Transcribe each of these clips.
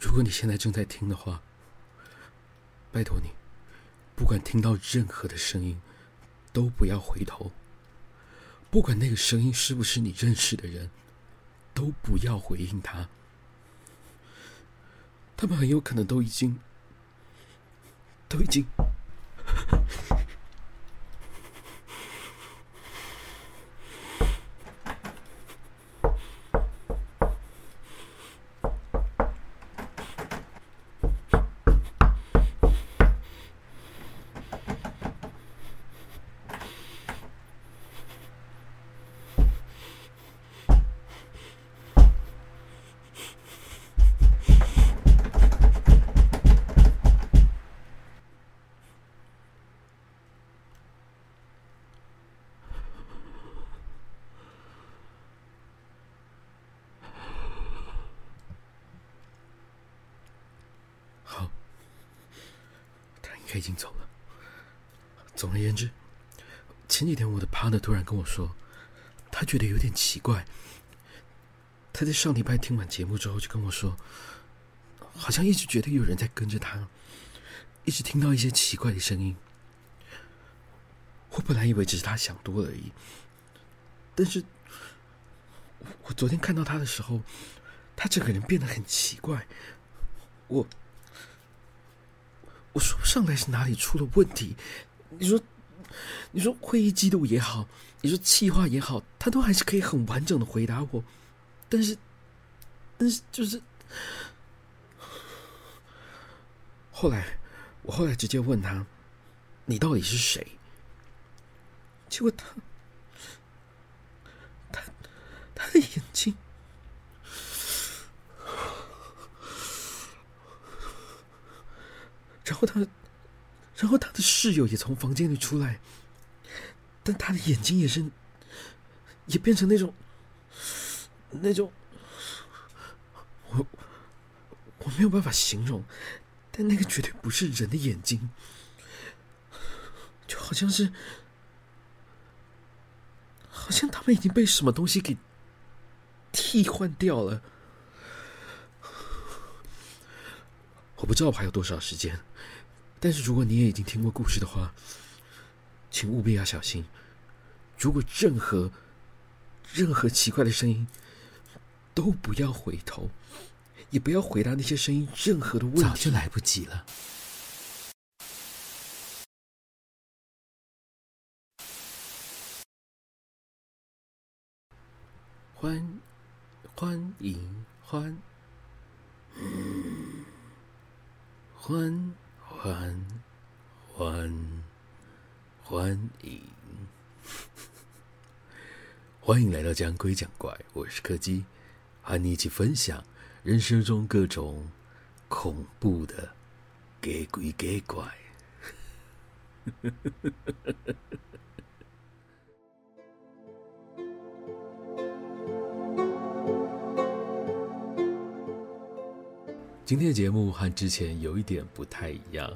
如果你现在正在听的话，拜托你，不管听到任何的声音，都不要回头。不管那个声音是不是你认识的人，都不要回应他。他们很有可能都已经，都已经。他已经走了。总而言之，前几天我的 partner 突然跟我说，他觉得有点奇怪。他在上礼拜听完节目之后就跟我说，好像一直觉得有人在跟着他，一直听到一些奇怪的声音。我本来以为只是他想多了而已，但是我昨天看到他的时候，他整个人变得很奇怪。我。我说不上来是哪里出了问题，你说，你说会议记录也好，你说企划也好，他都还是可以很完整的回答我，但是，但是就是，后来我后来直接问他，你到底是谁？结果他，他，他的眼睛。然后他，然后他的室友也从房间里出来，但他的眼睛也是，也变成那种，那种，我我没有办法形容，但那个绝对不是人的眼睛，就好像是，好像他们已经被什么东西给替换掉了。我不知道我还有多少时间，但是如果你也已经听过故事的话，请务必要小心。如果任何任何奇怪的声音，都不要回头，也不要回答那些声音任何的问题。早就来不及了。欢欢迎欢。嗯欢欢欢欢迎，欢迎来到讲鬼讲怪，我是柯基，和你一起分享人生中各种恐怖的鬼鬼给怪。今天的节目和之前有一点不太一样，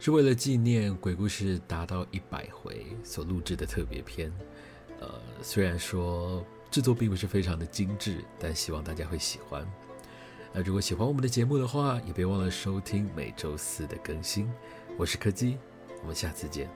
是为了纪念鬼故事达到一百回所录制的特别篇。呃，虽然说制作并不是非常的精致，但希望大家会喜欢。那如果喜欢我们的节目的话，也别忘了收听每周四的更新。我是柯基，我们下次见。